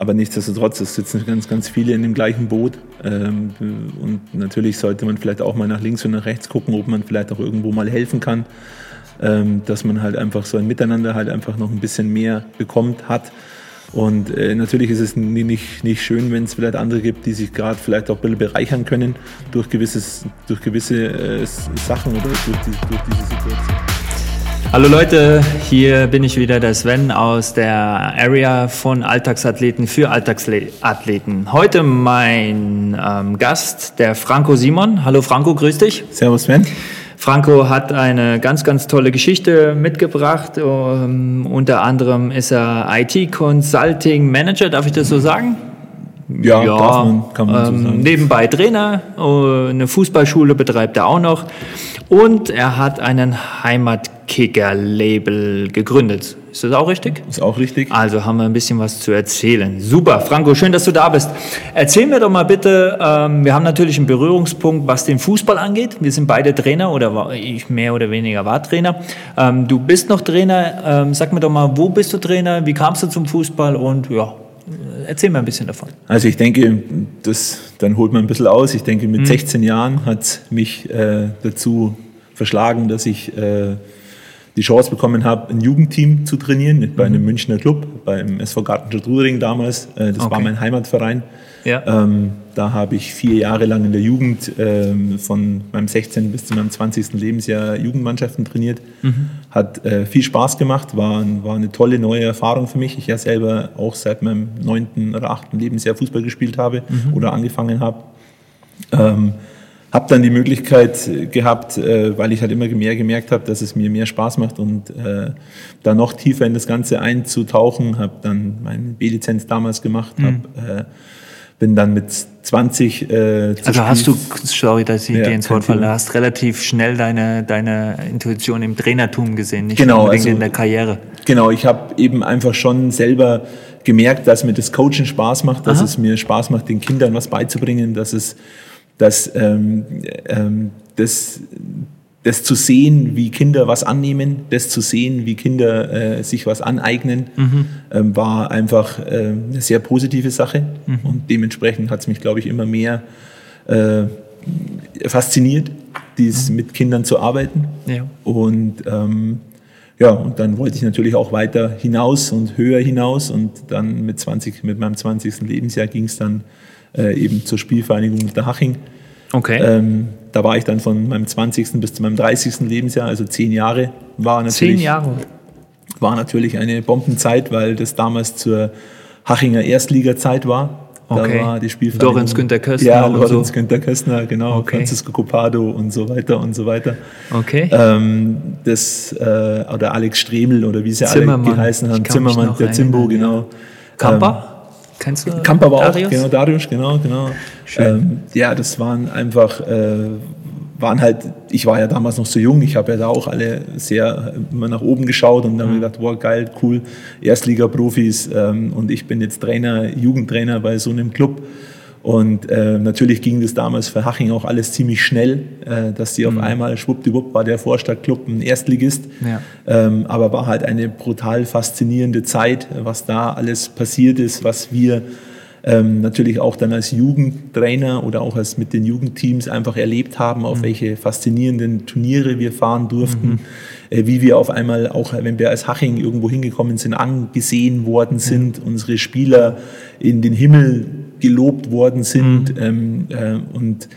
aber nichtsdestotrotz, es sitzen ganz, ganz viele in dem gleichen Boot. Ähm, und natürlich sollte man vielleicht auch mal nach links und nach rechts gucken, ob man vielleicht auch irgendwo mal helfen kann. Ähm, dass man halt einfach so ein Miteinander halt einfach noch ein bisschen mehr bekommt, hat. Und äh, natürlich ist es nicht, nicht schön, wenn es vielleicht andere gibt, die sich gerade vielleicht auch ein bisschen bereichern können durch, gewisses, durch gewisse äh, Sachen oder durch, die, durch diese Situation. Hallo Leute, hier bin ich wieder, der Sven aus der Area von Alltagsathleten für Alltagsathleten. Heute mein ähm, Gast, der Franco Simon. Hallo Franco, grüß dich. Servus Sven. Franco hat eine ganz, ganz tolle Geschichte mitgebracht. Um, ähm, unter anderem ist er IT-Consulting Manager, darf ich das so sagen? Ja, ja man, kann man ähm, so sagen. Nebenbei Trainer, äh, eine Fußballschule betreibt er auch noch. Und er hat einen Heimatkicker-Label gegründet. Ist das auch richtig? Ist auch richtig. Also haben wir ein bisschen was zu erzählen. Super, Franco, schön, dass du da bist. Erzähl mir doch mal bitte, ähm, wir haben natürlich einen Berührungspunkt, was den Fußball angeht. Wir sind beide Trainer oder ich mehr oder weniger war Trainer. Ähm, du bist noch Trainer. Ähm, sag mir doch mal, wo bist du Trainer? Wie kamst du zum Fußball? Und ja, erzähl mir ein bisschen davon. Also ich denke, das, dann holt man ein bisschen aus. Ich denke, mit mhm. 16 Jahren hat es mich äh, dazu verschlagen, dass ich äh, die Chance bekommen habe, ein Jugendteam zu trainieren bei einem mhm. Münchner Club, beim SV Gartenstadt Rudering damals. Äh, das okay. war mein Heimatverein. Ja. Ähm, da habe ich vier Jahre lang in der Jugend ähm, von meinem 16. bis zu meinem 20. Lebensjahr Jugendmannschaften trainiert. Mhm. Hat äh, viel Spaß gemacht, war, war eine tolle neue Erfahrung für mich. Ich ja selber auch seit meinem neunten oder achten Lebensjahr Fußball gespielt habe mhm. oder angefangen habe. Ähm, habe dann die Möglichkeit gehabt, äh, weil ich halt immer mehr gemerkt habe, dass es mir mehr Spaß macht und äh, da noch tiefer in das Ganze einzutauchen. Habe dann meine B-Lizenz damals gemacht, mhm. hab, äh, bin dann mit 20 äh, Also hast du, sorry, dass ich ja, dir ins Wort falle, hast relativ schnell deine, deine Intuition im Trainertum gesehen, nicht genau, unbedingt also, in der Karriere. Genau, ich habe eben einfach schon selber gemerkt, dass mir das Coaching Spaß macht, dass Aha. es mir Spaß macht, den Kindern was beizubringen, dass es dass ähm, ähm, das, das zu sehen, wie Kinder was annehmen, das zu sehen, wie Kinder äh, sich was aneignen, mhm. ähm, war einfach äh, eine sehr positive Sache. Mhm. Und dementsprechend hat es mich, glaube ich, immer mehr äh, fasziniert, dies mhm. mit Kindern zu arbeiten. Ja. Und ähm, ja, und dann wollte ich natürlich auch weiter hinaus und höher hinaus. Und dann mit 20, mit meinem 20. Lebensjahr ging es dann äh, eben zur Spielvereinigung der Haching. Okay. Ähm, da war ich dann von meinem 20. bis zu meinem 30. Lebensjahr, also zehn Jahre. War natürlich, zehn Jahre. War natürlich eine Bombenzeit, weil das damals zur Hachinger Erstliga-Zeit war. Okay. Da war die Spielvereinigung. Lorenz Günther Köstner. Ja, Lorenz so. Günther Köstner, genau. Okay. Francisco Copado und so weiter und so weiter. Okay. Ähm, das, äh, oder Alex Stremel oder wie sie alle geheißen haben. Zimmermann, der Zimbo, genau. Kamper? Ähm, Kennst du? Kamper war Darius? auch, genau, Darius, genau, genau. Ähm, ja, das waren einfach, äh, waren halt, ich war ja damals noch so jung, ich habe ja da auch alle sehr immer nach oben geschaut und dann mhm. gedacht, wow, geil, cool, Erstliga-Profis ähm, und ich bin jetzt Trainer, Jugendtrainer bei so einem Club. Und äh, natürlich ging das damals für Haching auch alles ziemlich schnell, äh, dass die mhm. auf einmal, schwuppdiwupp, war der Vorstadtclub ein Erstligist. Ja. Ähm, aber war halt eine brutal faszinierende Zeit, was da alles passiert ist, was wir ähm, natürlich auch dann als Jugendtrainer oder auch als mit den Jugendteams einfach erlebt haben, auf mhm. welche faszinierenden Turniere wir fahren durften, mhm. äh, wie wir auf einmal auch, wenn wir als Haching irgendwo hingekommen sind, angesehen worden sind, unsere Spieler in den Himmel gelobt worden sind. Mhm. Ähm, äh, und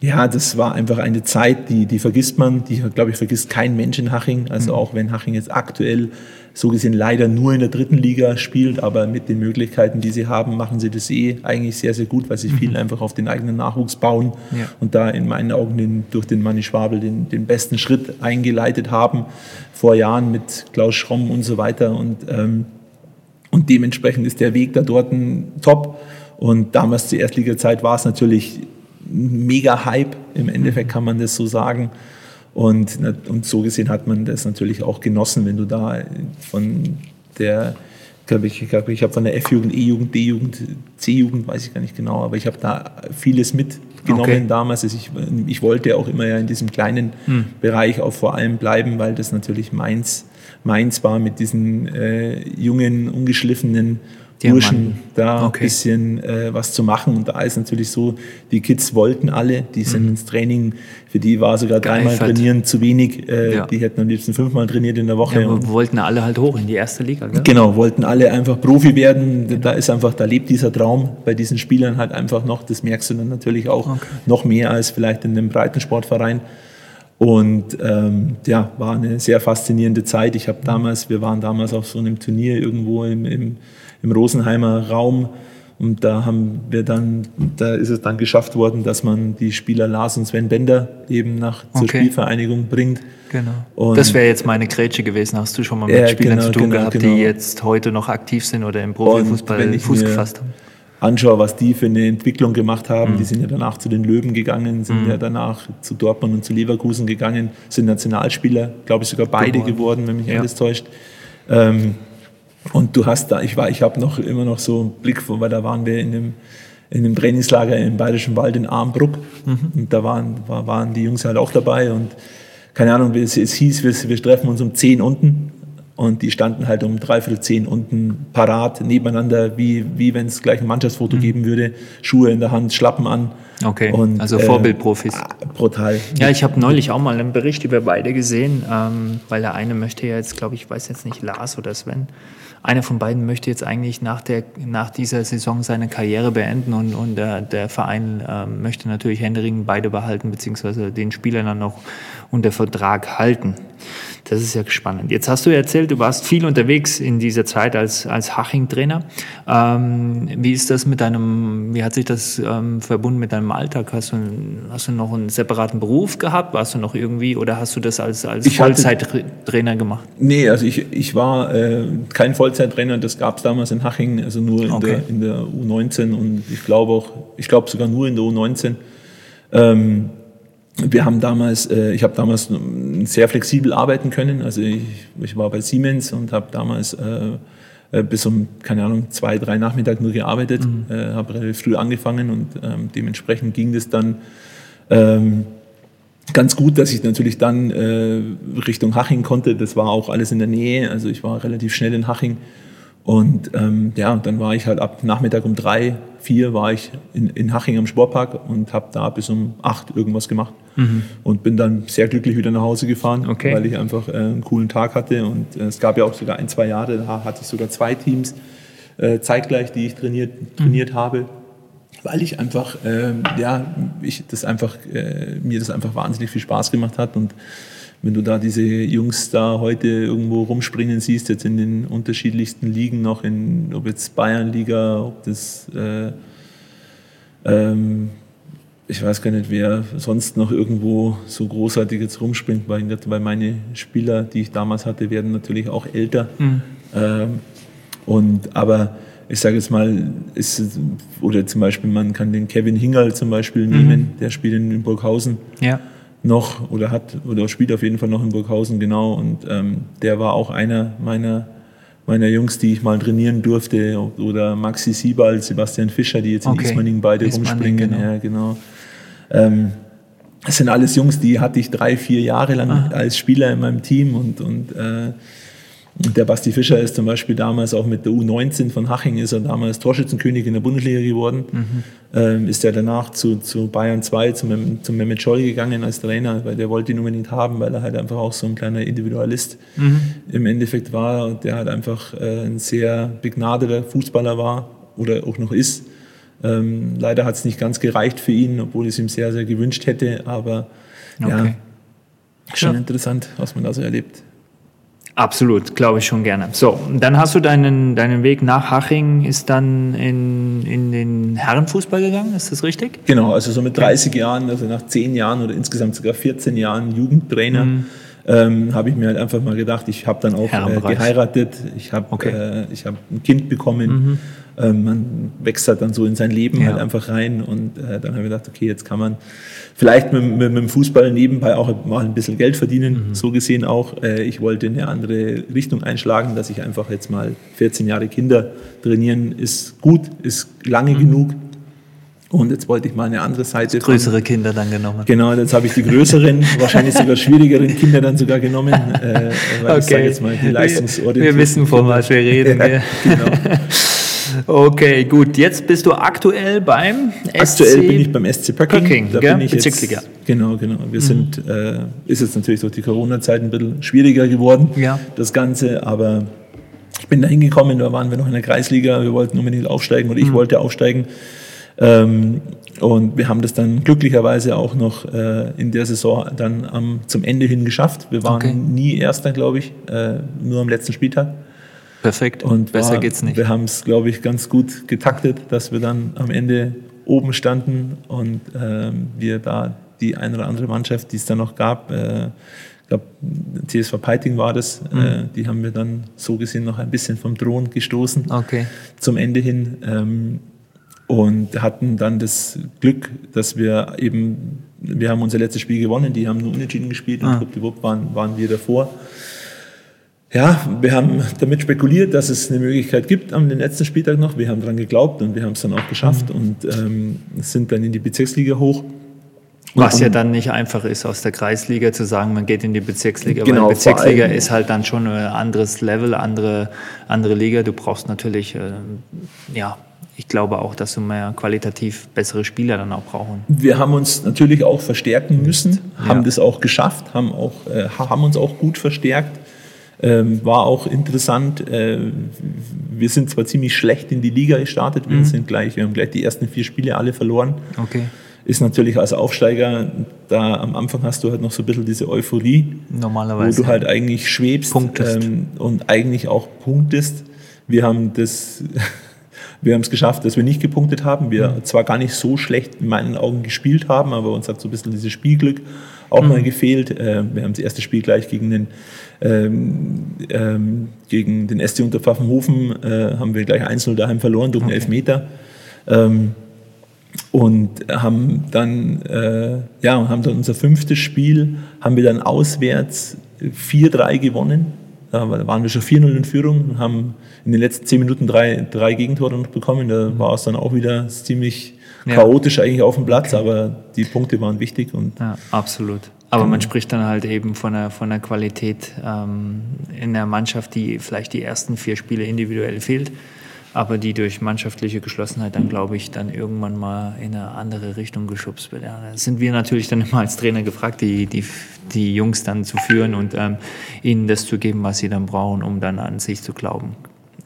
ja, das war einfach eine Zeit, die, die vergisst man, die, glaube ich, vergisst kein Mensch in Haching. Also mhm. auch wenn Haching jetzt aktuell so gesehen leider nur in der dritten Liga spielt, aber mit den Möglichkeiten, die sie haben, machen sie das eh eigentlich sehr, sehr gut, weil sie mhm. viel einfach auf den eigenen Nachwuchs bauen ja. und da in meinen Augen den, durch den Manni Schwabel den, den besten Schritt eingeleitet haben, vor Jahren mit Klaus Schromm und so weiter. Und, ähm, und dementsprechend ist der Weg da dort top. Und damals zur Erstliga-Zeit war es natürlich mega Hype, im Endeffekt kann man das so sagen. Und, und so gesehen hat man das natürlich auch genossen, wenn du da von der, glaube ich, glaub, ich habe von der F-Jugend, E-Jugend, D-Jugend, C-Jugend, weiß ich gar nicht genau, aber ich habe da vieles mitgenommen okay. damals. Also ich, ich wollte auch immer ja in diesem kleinen hm. Bereich auch vor allem bleiben, weil das natürlich meins, meins war mit diesen äh, jungen, ungeschliffenen Burschen da okay. ein bisschen äh, was zu machen. Und da ist natürlich so, die Kids wollten alle, die sind mhm. ins Training, für die war sogar dreimal trainieren zu wenig. Äh, ja. Die hätten am liebsten fünfmal trainiert in der Woche. Ja, und wollten alle halt hoch in die erste Liga, gell? Genau, wollten alle einfach Profi werden. Genau. Da ist einfach, da lebt dieser Traum bei diesen Spielern halt einfach noch. Das merkst du dann natürlich auch okay. noch mehr als vielleicht in einem Breitensportverein. Und ähm, ja, war eine sehr faszinierende Zeit. Ich habe damals, wir waren damals auf so einem Turnier irgendwo im, im im Rosenheimer Raum. Und da haben wir dann, da ist es dann geschafft worden, dass man die Spieler Lars und Sven Bender eben nach zur okay. Spielvereinigung bringt. Genau. Und das wäre jetzt meine Grätsche gewesen. Hast du schon mal mit äh, Spielern genau, zu tun genau, gehabt, genau. die jetzt heute noch aktiv sind oder im Profifußball Fuß gefasst haben? Anschaue, was die für eine Entwicklung gemacht haben. Mhm. Die sind ja danach zu den Löwen gegangen, sind mhm. ja danach zu Dortmund und zu Leverkusen gegangen, sind Nationalspieler, glaube ich sogar beide geworden, geworden wenn mich ja. alles täuscht. Ähm, und du hast da, ich war, ich habe noch immer noch so einen Blick, weil da waren wir in einem, in einem Trainingslager im Bayerischen Wald in Armbruck. Mhm. Und da waren, war, waren die Jungs halt auch dabei. Und keine Ahnung, es, es hieß, wir, wir treffen uns um 10 unten. Und die standen halt um dreiviertel zehn unten parat nebeneinander, wie, wie wenn es gleich ein Mannschaftsfoto mhm. geben würde. Schuhe in der Hand, Schlappen an. Okay, und, also Vorbildprofis. Äh, brutal. Ja, ich habe neulich auch mal einen Bericht über beide gesehen, ähm, weil der eine möchte ja jetzt, glaube ich, weiß jetzt nicht, Lars oder Sven, einer von beiden möchte jetzt eigentlich nach, der, nach dieser Saison seine Karriere beenden und, und der, der Verein äh, möchte natürlich Händering beide behalten, beziehungsweise den Spieler dann noch unter Vertrag halten. Das ist ja spannend. Jetzt hast du erzählt, du warst viel unterwegs in dieser Zeit als, als Haching-Trainer. Ähm, wie ist das mit deinem, wie hat sich das ähm, verbunden mit deinem Alltag? Hast du, hast du noch einen separaten Beruf gehabt? Warst du noch irgendwie oder hast du das als, als Vollzeittrainer gemacht? Nee, also ich, ich war äh, kein Vollzeittrainer, das gab es damals in Haching, also nur in, okay. der, in der U19 und ich glaube auch, ich glaube sogar nur in der U19. Ähm, wir haben damals, äh, ich habe damals sehr flexibel arbeiten können. Also ich, ich war bei Siemens und habe damals äh, äh, bis um, keine Ahnung, zwei, drei Nachmittag nur gearbeitet, mhm. äh, habe relativ früh angefangen und ähm, dementsprechend ging das dann ähm, ganz gut, dass ich natürlich dann äh, Richtung Haching konnte. Das war auch alles in der Nähe, also ich war relativ schnell in Haching. Und ähm, ja, dann war ich halt ab Nachmittag um drei, vier war ich in, in Haching am Sportpark und habe da bis um acht irgendwas gemacht. Mhm. Und bin dann sehr glücklich wieder nach Hause gefahren, okay. weil ich einfach äh, einen coolen Tag hatte. Und äh, es gab ja auch sogar ein, zwei Jahre, da hatte ich sogar zwei Teams äh, zeitgleich, die ich trainiert, trainiert mhm. habe weil ich einfach, äh, ja, ich das einfach, äh, mir das einfach wahnsinnig viel Spaß gemacht hat und wenn du da diese Jungs da heute irgendwo rumspringen siehst, jetzt in den unterschiedlichsten Ligen noch, in, ob jetzt Bayernliga, ob das, äh, ähm, ich weiß gar nicht, wer sonst noch irgendwo so großartig jetzt rumspringt, weil, weil meine Spieler, die ich damals hatte, werden natürlich auch älter. Mhm. Ähm, und, aber ich sage jetzt mal, ist, oder zum Beispiel, man kann den Kevin Hingerl zum Beispiel nehmen, mhm. der spielt in Burghausen. Ja noch oder hat oder spielt auf jeden Fall noch in Burghausen, genau. Und ähm, der war auch einer meiner, meiner Jungs, die ich mal trainieren durfte. Oder Maxi Siebald, Sebastian Fischer, die jetzt in okay. Ismaning beide Ismaning, rumspringen. Genau. Ja, genau. Ähm, das sind alles Jungs, die hatte ich drei, vier Jahre lang ah. als Spieler in meinem Team und, und äh, der Basti Fischer ist zum Beispiel damals auch mit der U19 von Haching, ist er damals Torschützenkönig in der Bundesliga geworden. Mhm. Ähm, ist er danach zu, zu Bayern 2, zum, zum Mehmet Scholl gegangen als Trainer, weil der wollte ihn unbedingt haben, weil er halt einfach auch so ein kleiner Individualist mhm. im Endeffekt war. Und der halt einfach äh, ein sehr begnadeter Fußballer war oder auch noch ist. Ähm, leider hat es nicht ganz gereicht für ihn, obwohl ich es ihm sehr, sehr gewünscht hätte. Aber okay. ja, schon ja. interessant, was man da so erlebt. Absolut, glaube ich schon gerne. So, dann hast du deinen, deinen Weg nach Haching, ist dann in, in den Herrenfußball gegangen, ist das richtig? Genau, also so mit 30 Jahren, also nach 10 Jahren oder insgesamt sogar 14 Jahren Jugendtrainer, mhm. Ähm, habe ich mir halt einfach mal gedacht, ich habe dann auch äh, geheiratet, ich habe okay. äh, hab ein Kind bekommen. Mhm. Ähm, man wächst halt dann so in sein Leben ja. halt einfach rein und äh, dann habe ich gedacht, okay, jetzt kann man vielleicht mit, mit, mit, dem Fußball nebenbei auch mal ein bisschen Geld verdienen, mhm. so gesehen auch. Äh, ich wollte eine andere Richtung einschlagen, dass ich einfach jetzt mal 14 Jahre Kinder trainieren ist gut, ist lange mhm. genug. Und jetzt wollte ich mal eine andere Seite. Größere von, Kinder dann genommen. Genau, jetzt habe ich die größeren, wahrscheinlich sogar schwierigeren Kinder dann sogar genommen. Äh, weil okay. jetzt mal die Leistungsorientierung. Wir wissen, von was wir reden. ja, genau. Okay, gut. Jetzt bist du aktuell beim Aktuell bin ich beim SC Pöcking. Pöcking, da gell? bin ich jetzt. Genau, genau. Wir sind, äh, ist jetzt natürlich durch die Corona-Zeit ein bisschen schwieriger geworden, Ja. das Ganze, aber ich bin da hingekommen, da waren wir noch in der Kreisliga, wir wollten unbedingt aufsteigen oder ich wollte aufsteigen. Ähm, und wir haben das dann glücklicherweise auch noch äh, in der Saison dann am, zum Ende hin geschafft. Wir waren Okay. nie Erster, glaube ich, äh, nur am letzten Spieltag. Perfekt. Und besser war, geht's nicht. Wir haben es, glaube ich, ganz gut getaktet, dass wir dann am Ende oben standen und ähm, wir da die eine oder andere Mannschaft, die es dann noch gab, äh, ich glaube, TSV Peiting war das, Mhm. äh, die haben wir dann so gesehen noch ein bisschen vom Thron gestoßen Okay. zum Ende hin ähm, und hatten dann das Glück, dass wir eben, wir haben unser letztes Spiel gewonnen, die haben nur unentschieden gespielt und Ah. schwuppdiwupp waren, waren wir davor. Ja, wir haben damit spekuliert, dass es eine Möglichkeit gibt am letzten Spieltag noch. Wir haben daran geglaubt und wir haben es dann auch geschafft und ähm, sind dann in die Bezirksliga hoch. Was Und- ja dann nicht einfach ist, aus der Kreisliga zu sagen, man geht in die Bezirksliga. Genau, weil Bezirksliga ist halt dann schon ein anderes Level, andere, andere Liga. Du brauchst natürlich, äh, ja, ich glaube auch, dass du mehr qualitativ bessere Spieler dann auch brauchen. Wir haben uns natürlich auch verstärken müssen, haben Ja. das auch geschafft, haben, auch, äh, haben uns auch gut verstärkt. Ähm, war auch interessant. Äh, wir sind zwar ziemlich schlecht in die Liga gestartet, wir, sind gleich, wir haben gleich die ersten vier Spiele alle verloren. Okay. Ist natürlich als Aufsteiger, da am Anfang hast du halt noch so ein bisschen diese Euphorie, wo Normalerweise. du halt eigentlich schwebst ähm, und eigentlich auch punktest. Wir haben das, wir haben es geschafft, dass wir nicht gepunktet haben. Wir Mhm. zwar gar nicht so schlecht in meinen Augen gespielt haben, aber uns hat so ein bisschen dieses Spielglück auch Mhm. mal gefehlt. Äh, wir haben das erste Spiel gleich gegen den ähm, ähm, gegen den SC Unterpfaffenhofen äh, haben wir gleich 1-0 daheim verloren durch einen Elfmeter. Ähm, und haben dann, äh, ja, haben dann unser fünftes Spiel, haben wir dann auswärts 4-3 gewonnen. Da waren wir schon 4-0 in Führung und haben in den letzten 10 Minuten drei, drei Gegentore noch bekommen. Da war es dann auch wieder ziemlich Ja. chaotisch eigentlich auf dem Platz, aber die Punkte waren wichtig und Ja, absolut. Aber man spricht dann halt eben von der, von der Qualität ähm, in der Mannschaft, die vielleicht die ersten vier Spiele individuell fehlt, aber die durch mannschaftliche Geschlossenheit dann, glaube ich, dann irgendwann mal in eine andere Richtung geschubst wird. Ja, da sind wir natürlich dann immer als Trainer gefragt, die, die, die Jungs dann zu führen und ähm, ihnen das zu geben, was sie dann brauchen, um dann an sich zu glauben.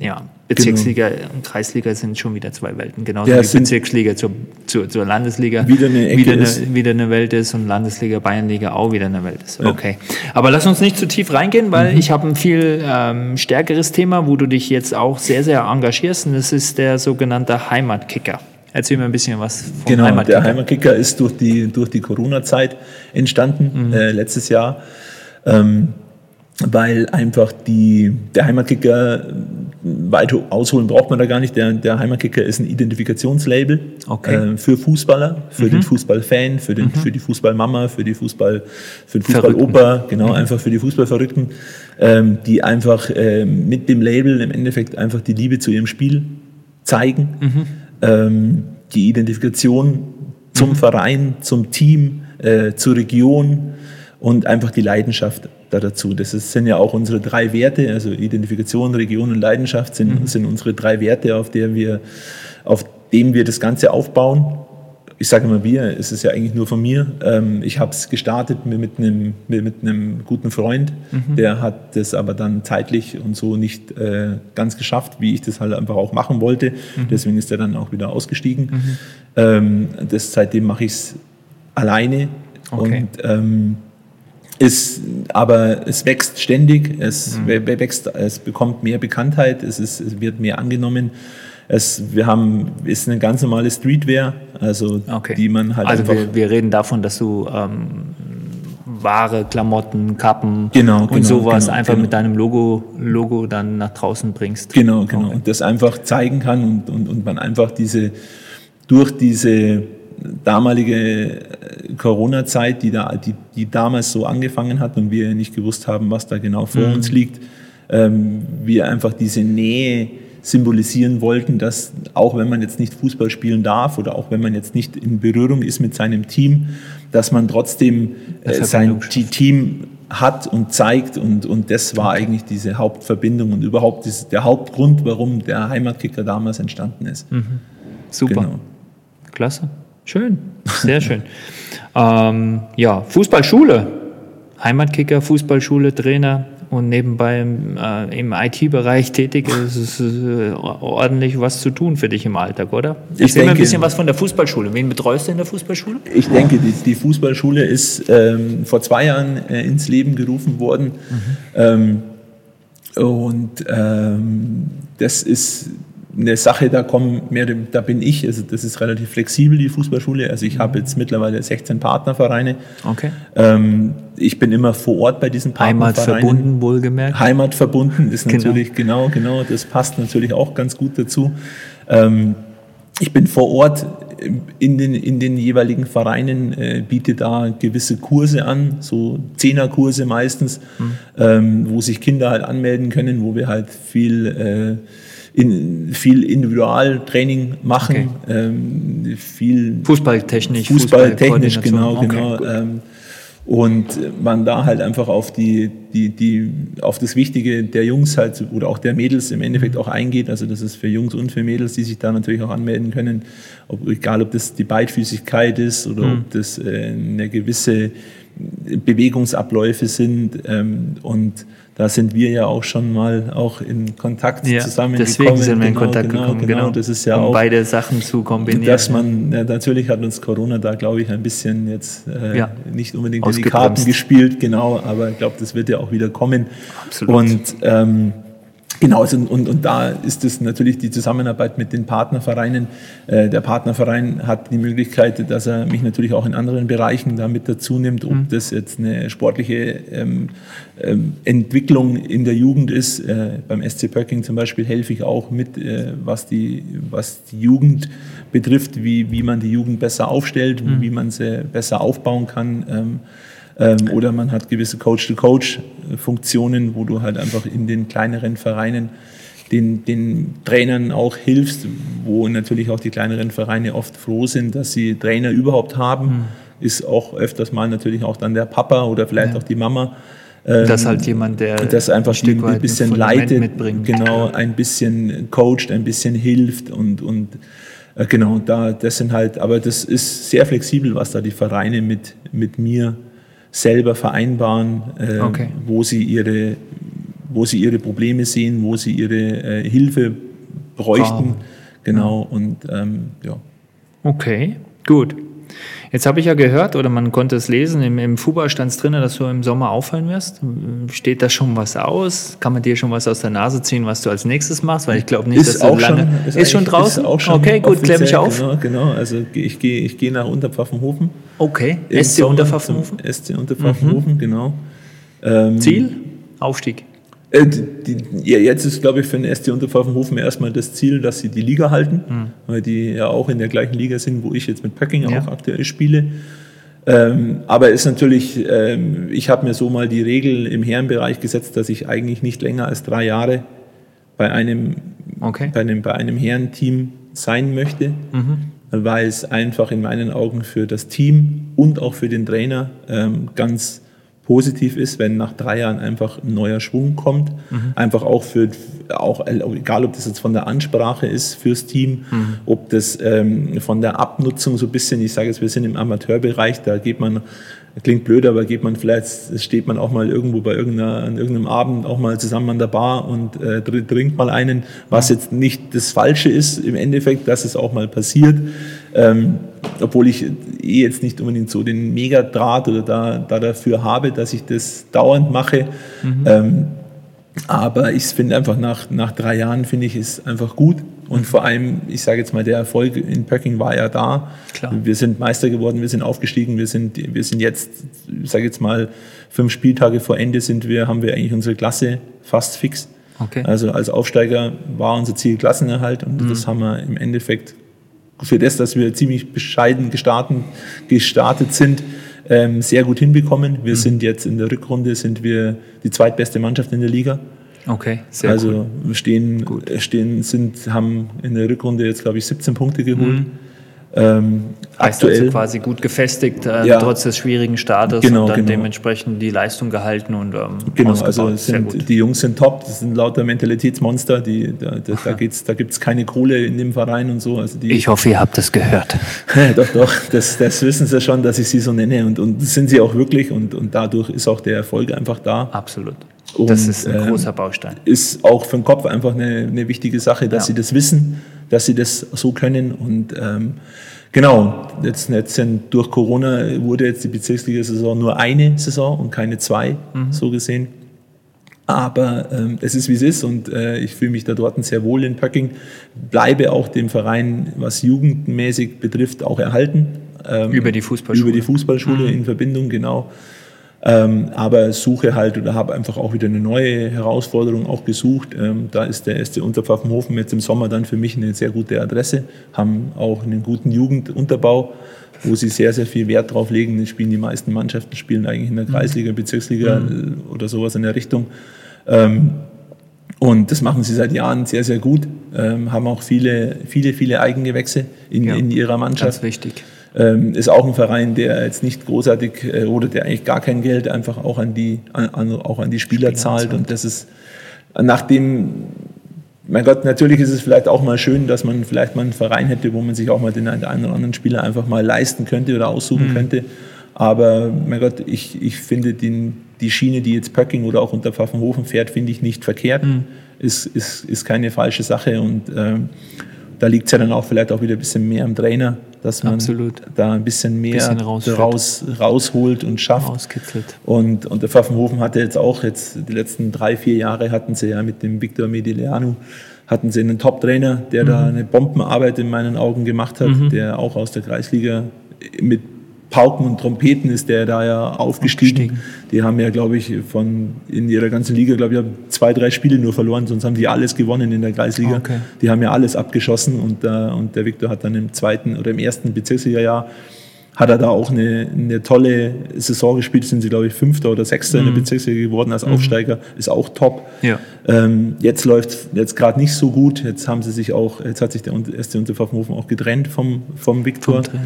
Ja, Bezirksliga und Kreisliga sind schon wieder zwei Welten. Genauso Ja, wie Bezirksliga zur, zur, zur Landesliga Wieder eine Ecke wieder, eine, ist. wieder eine Welt ist und Landesliga, Bayernliga auch wieder eine Welt ist. Okay. Aber lass uns nicht zu tief reingehen, weil Mhm. ich habe ein viel ähm, stärkeres Thema, wo du dich jetzt auch sehr, sehr engagierst und das ist der sogenannte Heimatkicker. Erzähl mir ein bisschen was vom Genau, Heimatkicker. der Heimatkicker ist durch die, durch die Corona-Zeit entstanden, Mhm. äh, letztes Jahr, ähm, weil einfach die, der Heimatkicker, weit ausholen braucht man da gar nicht, der, der Heimatkicker ist ein Identifikationslabel Okay. äh, für Fußballer, für Mhm. den Fußballfan, für, den, für die Fußballmama, für, die Fußball, für den. Fußballoper, genau, einfach für die Fußballverrückten, ähm, die einfach ähm, mit dem Label im Endeffekt einfach die Liebe zu ihrem Spiel zeigen, ähm, die Identifikation zum Verein, zum Team, äh, zur Region und einfach die Leidenschaft da dazu. Das ist, sind ja auch unsere drei Werte, also Identifikation, Region und Leidenschaft sind, sind unsere drei Werte, auf der wir, auf dem wir das Ganze aufbauen. Ich sage immer wir, es ist ja eigentlich nur von mir. Ähm, ich habe es gestartet mit, einem, mit, mit einem guten Freund, der hat das aber dann zeitlich und so nicht äh, ganz geschafft, wie ich das halt einfach auch machen wollte. Deswegen ist er dann auch wieder ausgestiegen. Ähm, das, seitdem mache ich es alleine Okay. und ähm, ist, aber es wächst ständig, es Mhm. wä- wächst, es bekommt mehr Bekanntheit, es, ist, es wird mehr angenommen. Es, wir haben, ist eine ganz normale Streetwear, also Okay. die man halt also einfach. wir, wir reden davon, dass du ähm, Ware, Klamotten, Kappen Genau, und genau, sowas genau, einfach genau. mit deinem Logo, Logo dann nach draußen bringst. Genau, genau. Okay. Und das einfach zeigen kann und, und, und man einfach diese, durch diese damalige äh, Corona-Zeit, die, da, die, die damals so angefangen hat und wir nicht gewusst haben, was da genau vor uns liegt, ähm, wir einfach diese Nähe symbolisieren wollten, dass auch wenn man jetzt nicht Fußball spielen darf oder auch wenn man jetzt nicht in Berührung ist mit seinem Team, dass man trotzdem äh, sein Team hat und zeigt und, und das war eigentlich diese Hauptverbindung und überhaupt dieses, der Hauptgrund, warum der Heimatkicker damals entstanden ist. Mhm. Super. Genau. Klasse. Schön. Sehr schön. ähm, ja, Fußballschule. Heimatkicker, Fußballschule, Trainer und nebenbei im, äh, im IT-Bereich tätig ist, ist äh, ordentlich was zu tun für dich im Alltag, oder? Ich denke, mir ein bisschen was von der Fußballschule. Wen betreust du in der Fußballschule? Ich denke, die, die Fußballschule ist ähm, vor zwei Jahren äh, ins Leben gerufen worden. Mhm. Ähm, und ähm, das ist eine Sache, da kommen mehr, da bin ich, also das ist relativ flexibel, die Fußballschule. Also ich habe jetzt mittlerweile 16 Partnervereine. Okay. Ähm, ich bin immer vor Ort bei diesen Partnervereinen. Heimatverbunden, wohlgemerkt. Heimatverbunden ist genau. natürlich, genau, genau, das passt natürlich auch ganz gut dazu. Ähm, ich bin vor Ort in den, in den jeweiligen Vereinen, äh, biete da gewisse Kurse an, so Zehnerkurse meistens, mhm. ähm, wo sich Kinder halt anmelden können, wo wir halt viel äh, in, viel Individualtraining machen, okay. ähm, viel Fußballtechnisch, Fußballtechnisch, genau, okay, genau. Ähm, und man da halt einfach auf die, die, die, auf das Wichtige der Jungs halt oder auch der Mädels im Endeffekt auch eingeht. Also das ist für Jungs und für Mädels, die sich da natürlich auch anmelden können. Ob, egal, ob das die Beidfüßigkeit ist oder mhm. ob das äh, eine gewisse Bewegungsabläufe sind. Ähm, und da sind wir ja auch schon mal auch in Kontakt ja, zusammen deswegen sind wir in genau, Kontakt genau, gekommen, genau. genau. Das ist ja um auch, beide Sachen zu kombinieren. Dass man, ja, natürlich hat uns Corona da, glaube ich, ein bisschen jetzt äh, ja. nicht unbedingt in die Karten gespielt, genau, aber ich glaube, das wird ja auch wieder kommen. Absolut. Und ähm, Genau, also, und, und da ist es natürlich die Zusammenarbeit mit den Partnervereinen. Äh, der Partnerverein hat die Möglichkeit, dass er mich natürlich auch in anderen Bereichen damit dazu nimmt, ob mhm. das jetzt eine sportliche ähm, ähm, Entwicklung in der Jugend ist. Äh, beim SC Pöcking zum Beispiel helfe ich auch mit, äh, was, die, was die Jugend betrifft, wie, wie man die Jugend besser aufstellt, mhm. wie man sie besser aufbauen kann. Ähm, ähm, oder man hat gewisse Coach-to-Coach-Funktionen, wo du halt einfach in den kleineren Vereinen den, den Trainern auch hilfst, wo natürlich auch die kleineren Vereine oft froh sind, dass sie Trainer überhaupt haben. Mhm. Ist auch öfters mal natürlich auch dann der Papa oder vielleicht ja. auch die Mama. das halt jemand, der das einfach ein, ein bisschen leitet, mitbringt. genau, ein bisschen coacht, ein bisschen hilft und, und äh, genau, da, das sind halt, aber das ist sehr flexibel, was da die Vereine mit, mit mir selber vereinbaren, äh, okay. wo, sie ihre, wo sie ihre Probleme sehen, wo sie ihre äh, Hilfe bräuchten. Ah. Genau, und ähm, ja. Okay, gut. Jetzt habe ich ja gehört, oder man konnte es lesen, im, im Fuba stand es drin, dass du im Sommer auffallen wirst. Steht da schon was aus? Kann man dir schon was aus der Nase ziehen, was du als nächstes machst? Weil ich glaube nicht, ist dass du auch lange... Schon, ist, ist schon draußen? Ist auch schon okay, gut, klär mich auf. Genau, genau. also ich gehe ich geh nach Unterpfaffenhofen. Okay, SC Unterpfaffenhofen? SC Unterpfaffenhofen, mhm. genau. Ähm, Ziel? Aufstieg. Äh, die, die, ja, jetzt ist, glaube ich, für den SC Unterpfaffenhofen erstmal das Ziel, dass sie die Liga halten, mhm. weil die ja auch in der gleichen Liga sind, wo ich jetzt mit Pöcking ja. auch aktuell spiele. Ähm, aber ist natürlich, ähm, ich habe mir so mal die Regel im Herrenbereich gesetzt, dass ich eigentlich nicht länger als drei Jahre bei einem, okay. bei einem, bei einem Herrenteam sein möchte, mhm. weil es einfach in meinen Augen für das Team und auch für den Trainer ähm, ganz positiv ist, wenn nach drei Jahren einfach ein neuer Schwung kommt. Mhm. Einfach auch für, auch, egal ob das jetzt von der Ansprache ist fürs Team, mhm. ob das ähm, von der Abnutzung so ein bisschen, ich sage jetzt, wir sind im Amateurbereich, da geht man klingt blöd, aber geht man vielleicht, steht man auch mal irgendwo bei irgendeiner, an irgendeinem Abend auch mal zusammen an der Bar und äh, trinkt mal einen, was jetzt nicht das Falsche ist im Endeffekt, dass es auch mal passiert. Ähm, obwohl ich eh jetzt nicht unbedingt so den Megadraht oder da, da dafür habe, dass ich das dauernd mache. Mhm. Ähm, aber ich finde einfach nach, nach drei Jahren finde ich es einfach gut. Und vor allem, ich sage jetzt mal, der Erfolg in Pöcking war ja da. Klar. Wir sind Meister geworden, wir sind aufgestiegen, wir sind, wir sind jetzt, ich sage jetzt mal, fünf Spieltage vor Ende sind wir, haben wir eigentlich unsere Klasse fast fix. Okay. Also als Aufsteiger war unser Ziel Klassenerhalt und mhm. das haben wir im Endeffekt für das, dass wir ziemlich bescheiden gestartet, gestartet sind, ähm, sehr gut hinbekommen. Wir mhm. sind jetzt in der Rückrunde sind wir die zweitbeste Mannschaft in der Liga. Okay, sehr also cool. stehen, stehen, sind, haben in der Rückrunde jetzt glaube ich 17 Punkte geholt. Mhm. Ähm, heißt also aktuell also quasi gut gefestigt, äh, ja, trotz des schwierigen Startes genau, und dann genau. dementsprechend die Leistung gehalten und ähm, Genau, also sind, die Jungs sind top, das sind lauter Mentalitätsmonster, die, da, da, da, da gibt es keine Kohle in dem Verein und so. Also die, ich hoffe, ihr habt das gehört. doch, doch, das, das wissen sie schon, dass ich sie so nenne und, und das sind sie auch wirklich und, und dadurch ist auch der Erfolg einfach da. Absolut. Und, das ist ein großer Baustein. Ist auch für den Kopf einfach eine, eine wichtige Sache, dass ja. sie das wissen, dass sie das so können. Und ähm, genau, jetzt, jetzt sind, durch Corona wurde jetzt die Bezirksliga-Saison nur eine Saison und keine zwei, mhm. so gesehen. Aber ähm, es ist, wie es ist und äh, ich fühle mich da dort sehr wohl in Pöcking. Bleibe auch dem Verein, was jugendmäßig betrifft, auch erhalten. Ähm, über die Fußballschule. Über die Fußballschule mhm. in Verbindung, genau. Ähm, aber suche halt oder habe einfach auch wieder eine neue Herausforderung auch gesucht. Ähm, da ist der erste Unterpfaffenhofen jetzt im Sommer dann für mich eine sehr gute Adresse, haben auch einen guten Jugendunterbau, wo sie sehr, sehr viel Wert drauf legen. Das spielen die meisten Mannschaften, spielen eigentlich in der mhm. Kreisliga, Bezirksliga mhm. oder sowas in der Richtung. Ähm, und das machen sie seit Jahren sehr, sehr gut, ähm, haben auch viele, viele, viele Eigengewächse in, ja, in ihrer Mannschaft. Ganz wichtig. Ähm, ist auch ein Verein, der jetzt nicht großartig äh, oder der eigentlich gar kein Geld einfach auch an die, an, auch an die Spieler, Spieler zahlt. Und das ist nachdem, mein Gott, natürlich ist es vielleicht auch mal schön, dass man vielleicht mal einen Verein hätte, wo man sich auch mal den einen oder anderen Spieler einfach mal leisten könnte oder aussuchen mhm. könnte. Aber mein Gott, ich, ich finde den, die Schiene, die jetzt Pöcking oder auch unter Pfaffenhofen fährt, finde ich nicht verkehrt. Mhm. Ist, ist, ist keine falsche Sache und ähm, da liegt es ja dann auch vielleicht auch wieder ein bisschen mehr am Trainer, dass man Absolut. da ein bisschen mehr bisschen raus, rausholt und schafft. Rauskitzelt. Und, und der Pfaffenhofen hatte jetzt auch, jetzt die letzten drei, vier Jahre hatten sie ja mit dem Victor Medilianu, hatten sie einen Top-Trainer, der mhm. da eine Bombenarbeit in meinen Augen gemacht hat, mhm. der auch aus der Kreisliga mit Pauken und Trompeten ist der da ja aufgestiegen. aufgestiegen. Die haben ja, glaube ich, von in ihrer ganzen Liga, glaube ich, zwei, drei Spiele nur verloren, sonst haben die alles gewonnen in der Kreisliga. Okay. Die haben ja alles abgeschossen und, äh, und der Viktor hat dann im zweiten oder im ersten Bezirksliga-Jahr hat er da auch eine, eine tolle Saison gespielt, sind sie, glaube ich, Fünfter oder Sechster mhm. in der mhm. Bezirksliga geworden als mhm. Aufsteiger, ist auch top. Ja. Ähm, jetzt läuft jetzt gerade nicht so gut. Jetzt haben sie sich auch, jetzt hat sich der erste Unterpfaffenhofen auch getrennt vom, vom Viktor. Vom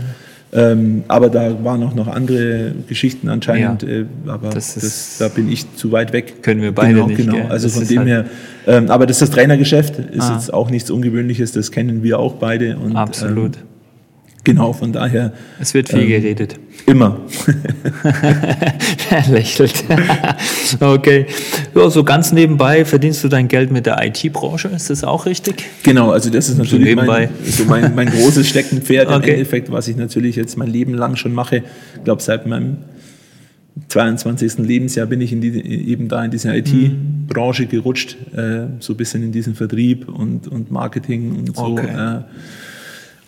ähm, aber da waren auch noch andere Geschichten anscheinend, ja, äh, aber das das, da bin ich zu weit weg. Können wir beide genau, nicht. Genau, also das von dem halt her. Ähm, aber das ist das Trainergeschäft, ist ah. jetzt auch nichts Ungewöhnliches, das kennen wir auch beide. Und, Absolut. Ähm, Genau, von daher. Es wird viel ähm, geredet. Immer. er lächelt. okay. Ja, so ganz nebenbei verdienst du dein Geld mit der IT-Branche, ist das auch richtig? Genau, also das ist natürlich so mein, so mein, mein, großes Steckenpferd okay. im Endeffekt, was ich natürlich jetzt mein Leben lang schon mache. Ich glaube, seit meinem 22. Lebensjahr bin ich in die, eben da in diese IT-Branche gerutscht, äh, so ein bisschen in diesen Vertrieb und, und Marketing und so. Okay. Äh,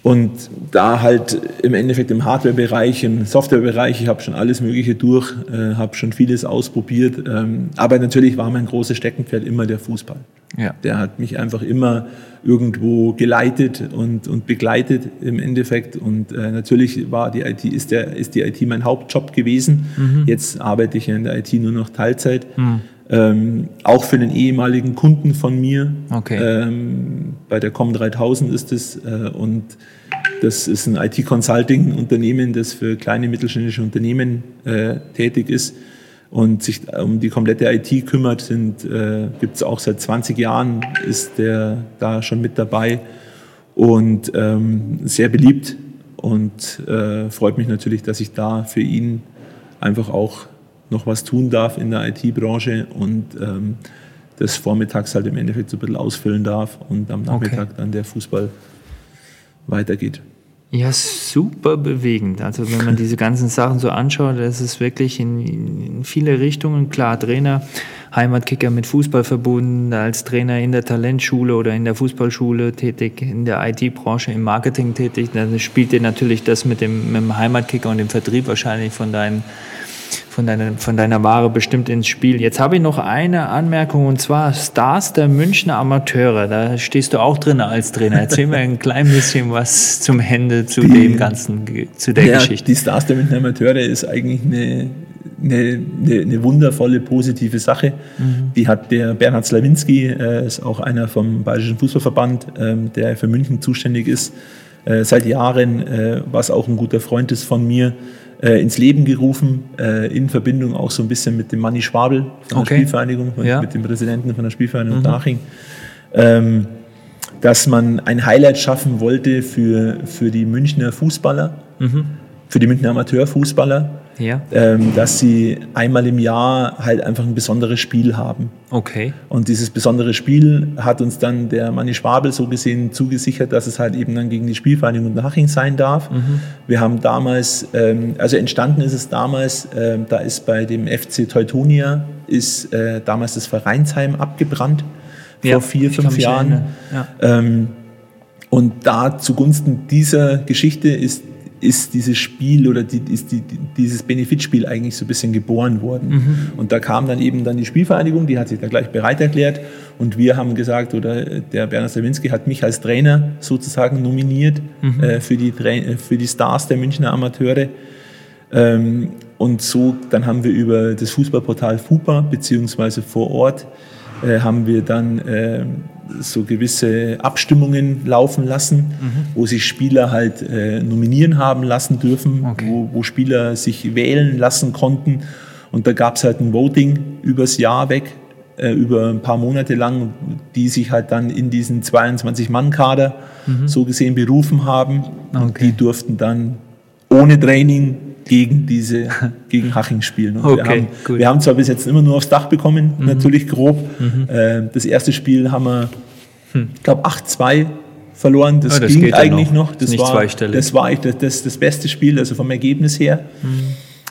und da halt im Endeffekt im Hardware-Bereich, im Software-Bereich, ich habe schon alles Mögliche durch, äh, habe schon vieles ausprobiert. Ähm, aber natürlich war mein großes Steckenpferd immer der Fußball. Ja. Der hat mich einfach immer irgendwo geleitet und, und begleitet im Endeffekt. Und äh, natürlich war die IT, ist, der, ist die IT mein Hauptjob gewesen. Mhm. Jetzt arbeite ich in der IT nur noch Teilzeit. Mhm. Ähm, auch für den ehemaligen Kunden von mir. Okay. Ähm, bei der Com 3000 ist es. Äh, und das ist ein IT-Consulting-Unternehmen, das für kleine mittelständische Unternehmen äh, tätig ist und sich um die komplette IT kümmert. Äh, Gibt es auch seit 20 Jahren, ist der da schon mit dabei und ähm, sehr beliebt. Und äh, freut mich natürlich, dass ich da für ihn einfach auch noch was tun darf in der IT-Branche und ähm, das vormittags halt im Endeffekt so ein bisschen ausfüllen darf und am Nachmittag okay. dann der Fußball weitergeht. Ja, super bewegend. Also wenn man diese ganzen Sachen so anschaut, das ist wirklich in, in viele Richtungen. Klar, Trainer, Heimatkicker mit Fußball verbunden, als Trainer in der Talentschule oder in der Fußballschule tätig, in der IT-Branche, im Marketing tätig. Dann spielt dir natürlich das mit dem, mit dem Heimatkicker und dem Vertrieb wahrscheinlich von deinen von deiner, von deiner Ware bestimmt ins Spiel. Jetzt habe ich noch eine Anmerkung und zwar Stars der Münchner Amateure. Da stehst du auch drin als Trainer. Erzähl mir ein klein bisschen was zum Ende zu die, dem ganzen, zu der ja, Geschichte. Die Stars der Münchner Amateure ist eigentlich eine, eine, eine, eine wundervolle, positive Sache. Mhm. Die hat der Bernhard Slawinski, äh, ist auch einer vom Bayerischen Fußballverband, ähm, der für München zuständig ist, äh, seit Jahren, äh, was auch ein guter Freund ist von mir, äh, ins Leben gerufen, äh, in Verbindung auch so ein bisschen mit dem Manni Schwabel von Okay. der Spielvereinigung, Ja. mit dem Präsidenten von der Spielvereinigung Daching, ähm, dass man ein Highlight schaffen wollte für, für die Münchner Fußballer, für die Münchner Amateurfußballer, Ja. ähm, dass sie einmal im Jahr halt einfach ein besonderes Spiel haben. Okay. Und dieses besondere Spiel hat uns dann der Manni Schwabel so gesehen zugesichert, dass es halt eben dann gegen die Spielvereinigung Haching sein darf. Wir haben damals, ähm, also entstanden ist es damals, ähm, da ist bei dem FC Teutonia ist äh, damals das Vereinsheim abgebrannt vor Ja, vier, fünf Jahren. Ja. Ähm, und da zugunsten dieser Geschichte ist, ist dieses Spiel oder die, ist die, die, dieses Benefitspiel eigentlich so ein bisschen geboren worden. Und da kam dann eben dann die Spielvereinigung, die hat sich da gleich bereit erklärt und wir haben gesagt, oder der Bernhard Sawinski hat mich als Trainer sozusagen nominiert äh, für, die, äh, für die Stars der Münchner Amateure. Ähm, und so, dann haben wir über das Fußballportal FUPA, beziehungsweise vor Ort, äh, haben wir dann äh, so gewisse Abstimmungen laufen lassen, wo sich Spieler halt äh, nominieren haben lassen dürfen, Okay. wo, wo Spieler sich wählen lassen konnten. Und da gab es halt ein Voting übers Jahr weg, äh, über ein paar Monate lang, die sich halt dann in diesen 22-Mann-Kader so gesehen berufen haben. Und Okay. die durften dann ohne Training gegen diese, gegen Haching spielen. Und wir, Okay, haben, gut. wir haben zwar bis jetzt immer nur aufs Dach bekommen, natürlich grob. Mhm. Äh, das erste Spiel haben wir, ich glaube, 8-2 verloren. Das, Ah, das ging ja eigentlich noch. noch. Ist nicht war, das war eigentlich das, das, das beste Spiel, also vom Ergebnis her. Mhm.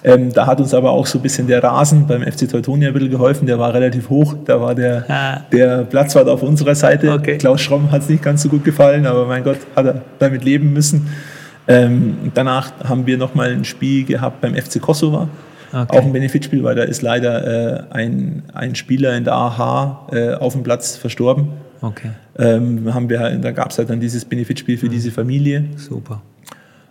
Ähm, da hat uns aber auch so ein bisschen der Rasen beim FC Teutonia ein bisschen geholfen. Der war relativ hoch. Da war der, Ah. der Platzwart auf unserer Seite. Okay. Klaus Schromm hat es nicht ganz so gut gefallen, aber mein Gott, hat er damit leben müssen. Ähm, danach haben wir nochmal ein Spiel gehabt beim FC Kosovo. Okay. Auch ein Benefitspiel, weil da ist leider äh, ein, ein Spieler in der AH äh, auf dem Platz verstorben. Okay. Ähm, haben wir, da gab es halt dann dieses Benefitspiel Mhm. für diese Familie. Super.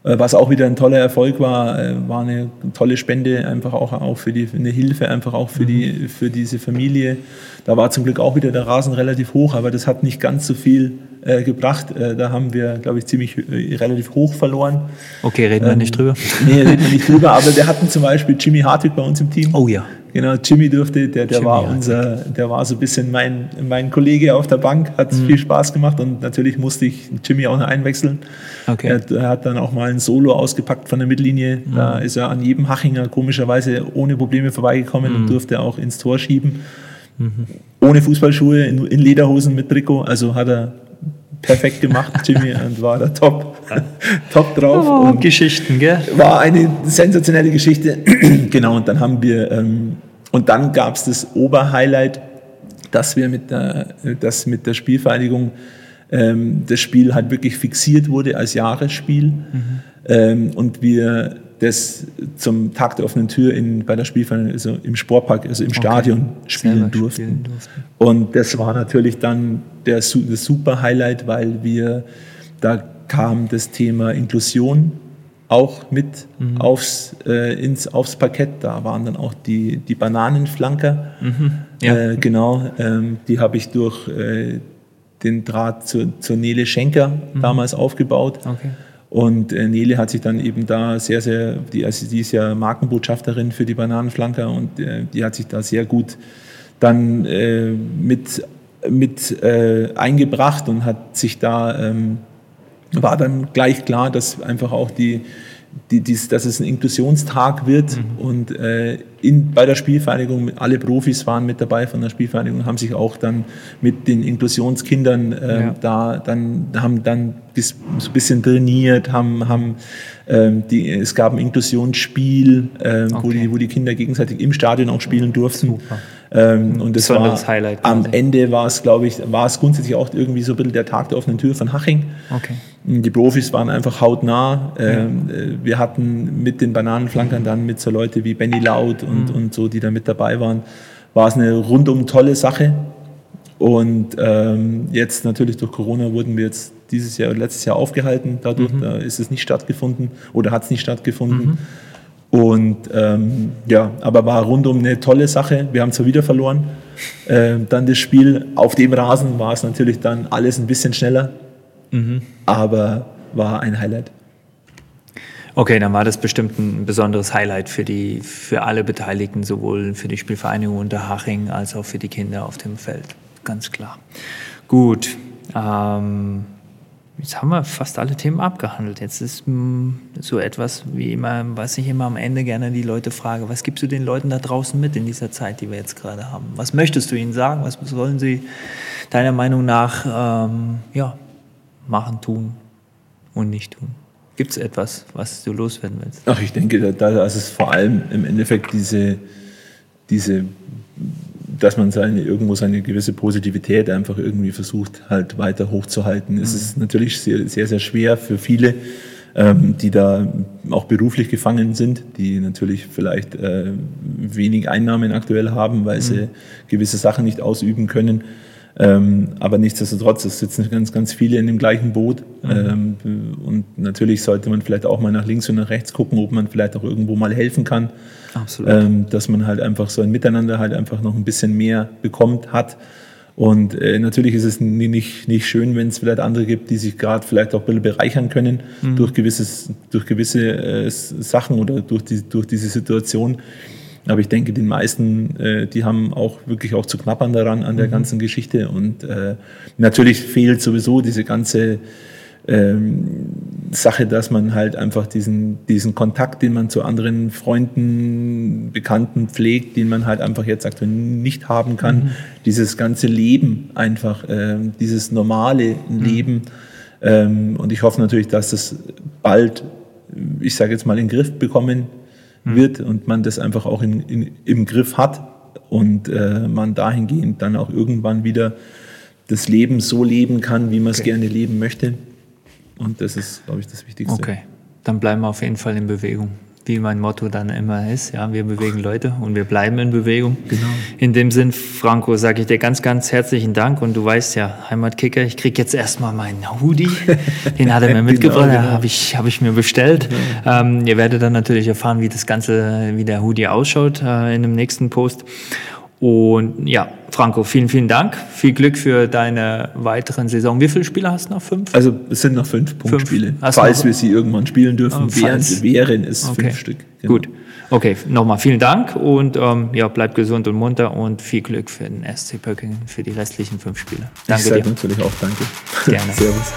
Äh, Was auch wieder ein toller Erfolg war, äh, war eine tolle Spende, einfach auch, auch für die, eine Hilfe, einfach auch für, die, für diese Familie. Da war zum Glück auch wieder der Rasen relativ hoch, aber das hat nicht ganz so viel äh, gebracht. Äh, da haben wir, glaube ich, ziemlich äh, relativ hoch verloren. Okay, reden wir Ähm, nicht drüber. Nee, reden wir nicht drüber, aber wir hatten zum Beispiel Jimmy Hartwig bei uns im Team. Oh ja. Genau, Jimmy durfte, der, der Jimmy war unser, der war so ein bisschen mein, mein Kollege auf der Bank, hat Mhm. viel Spaß gemacht und natürlich musste ich Jimmy auch noch einwechseln. Okay. Er, hat- er hat dann auch mal ein Solo ausgepackt von der Mittellinie. Da Mhm. ist er an jedem Hachinger komischerweise ohne Probleme vorbeigekommen Mhm. und durfte auch ins Tor schieben. Ohne Fußballschuhe, in, in Lederhosen mit Trikot. Also hat er perfekt gemacht, Jimmy, und war da top, top drauf. Oh, und Geschichten, gell? war eine sensationelle Geschichte. genau, und dann haben wir, ähm, und dann gab es das Oberhighlight, dass wir mit der, dass mit der Spielvereinigung ähm, das Spiel halt wirklich fixiert wurde als Jahresspiel ähm, und wir das zum Tag der offenen Tür in, bei der Spielvereinigung, also im Sportpark, also im Stadion spielen durften. spielen durften. Und das war natürlich dann der, das super Highlight, weil wir, da kam das Thema Inklusion auch mit aufs, äh, ins, aufs Parkett. Da waren dann auch die, die Bananenflanker. Ja. Äh, genau, ähm, die habe ich durch äh, den Draht zur, zur Nele Schenker damals aufgebaut. Okay. Und äh, Nele hat sich dann eben da sehr, sehr, die, also die ist ja Markenbotschafterin für die Bananenflanker und äh, die hat sich da sehr gut dann äh, mit, mit eingebracht und hat sich da, ähm, war dann gleich klar, dass einfach auch die, die, dies, dass es ein Inklusionstag wird und äh, in, bei der Spielvereinigung, alle Profis waren mit dabei von der Spielvereinigung haben sich auch dann mit den Inklusionskindern äh, Ja. da dann haben dann bis, so ein bisschen trainiert, haben, haben ähm, die, es gab ein Inklusionsspiel, wo, Okay. die, wo die Kinder gegenseitig im Stadion auch spielen durften. Super. Ähm, und das war Highlight am quasi. Ende war es, glaube ich, war es grundsätzlich auch irgendwie so ein bisschen der Tag der offenen Tür von Haching. Okay. Die Profis waren einfach hautnah. Ähm, äh, Wir hatten mit den Bananenflankern dann mit so Leute wie Benny Laut und, Mhm. und so, die da mit dabei waren, war es eine rundum tolle Sache. Und ähm, jetzt natürlich durch Corona wurden wir jetzt dieses Jahr oder letztes Jahr aufgehalten. Dadurch Mhm. da ist es nicht stattgefunden oder hat es nicht stattgefunden. Und ähm, ja, aber war rundum eine tolle Sache. Wir haben zwar wieder verloren. Ähm, dann das Spiel auf dem Rasen war es natürlich dann alles ein bisschen schneller. Aber war ein Highlight. Okay, dann war das bestimmt ein besonderes Highlight für, die, für alle Beteiligten, sowohl für die Spielvereinigung Unterhaching als auch für die Kinder auf dem Feld. Ganz klar. Gut. Ähm, jetzt haben wir fast alle Themen abgehandelt. Jetzt ist mh, hm, so etwas wie immer, was ich immer am Ende gerne die Leute frage. Was gibst du den Leuten da draußen mit in dieser Zeit, die wir jetzt gerade haben? Was möchtest du ihnen sagen? Was sollen sie deiner Meinung nach ähm, ja, machen, tun und nicht tun? Gibt es etwas, was du loswerden willst? Ach, ich denke, da ist es vor allem im Endeffekt diese, diese dass man seine, irgendwo seine gewisse Positivität einfach irgendwie versucht, halt weiter hochzuhalten. Mhm. Es ist natürlich sehr, sehr, sehr schwer für viele, ähm, die da auch beruflich gefangen sind, die natürlich vielleicht äh, wenig Einnahmen aktuell haben, weil mhm. sie gewisse Sachen nicht ausüben können. Ähm, aber nichtsdestotrotz, es sitzen ganz, ganz viele in dem gleichen Boot. Mhm. Ähm, und natürlich sollte man vielleicht auch mal nach links und nach rechts gucken, ob man vielleicht auch irgendwo mal helfen kann. Absolut. Ähm, dass man halt einfach so ein Miteinander halt einfach noch ein bisschen mehr bekommt, hat. Und äh, natürlich ist es nicht, nicht schön, wenn es vielleicht andere gibt, die sich gerade vielleicht auch ein bisschen bereichern können mhm. durch, gewisses, durch gewisse äh, Sachen oder durch, die, durch diese Situation. Aber ich denke, den meisten, äh, die haben auch wirklich auch zu knappern daran an der mhm. ganzen Geschichte. Und äh, natürlich fehlt sowieso diese ganze ähm, Sache, dass man halt einfach diesen, diesen Kontakt, den man zu anderen Freunden, Bekannten pflegt, den man halt einfach jetzt aktuell nicht haben kann. Mhm. Dieses ganze Leben einfach, äh, dieses normale mhm. Leben. Ähm, und ich hoffe natürlich, dass das bald, ich sage jetzt mal, in den Griff bekommen mhm. Wird und man das einfach auch in, in, im Griff hat und äh, man dahingehend dann auch irgendwann wieder das Leben so leben kann, wie man es okay. gerne leben möchte. Und das ist, glaube ich, das Wichtigste. Okay, dann bleiben wir auf jeden Fall in Bewegung. Wie mein Motto dann immer ist, ja, wir bewegen Leute und wir bleiben in Bewegung. Genau. In dem Sinn, Franco, sage ich dir ganz, ganz herzlichen Dank und du weißt ja, Heimatkicker, ich kriege jetzt erstmal meinen Hoodie, den hat er mir genau, mitgebracht, genau, genau. habe ich, hab ich mir bestellt. Ja. Ähm, ihr werdet dann natürlich erfahren, wie das Ganze, wie der Hoodie ausschaut äh, in dem nächsten Post. Und ja, Franco, vielen, vielen Dank. Viel Glück für deine weiteren Saison. Wie viele Spiele hast du noch? Fünf? Also es sind noch fünf Punktspiele. Fünf. Falls wir sie irgendwann spielen dürfen, oh, wären, wären es okay. fünf Stück. Genau. Gut. Okay, nochmal vielen Dank und ähm, ja, bleib gesund und munter und viel Glück für den SC Pöckingen für die restlichen fünf Spiele. Danke ich dir. natürlich auch danke. Gerne. Servus.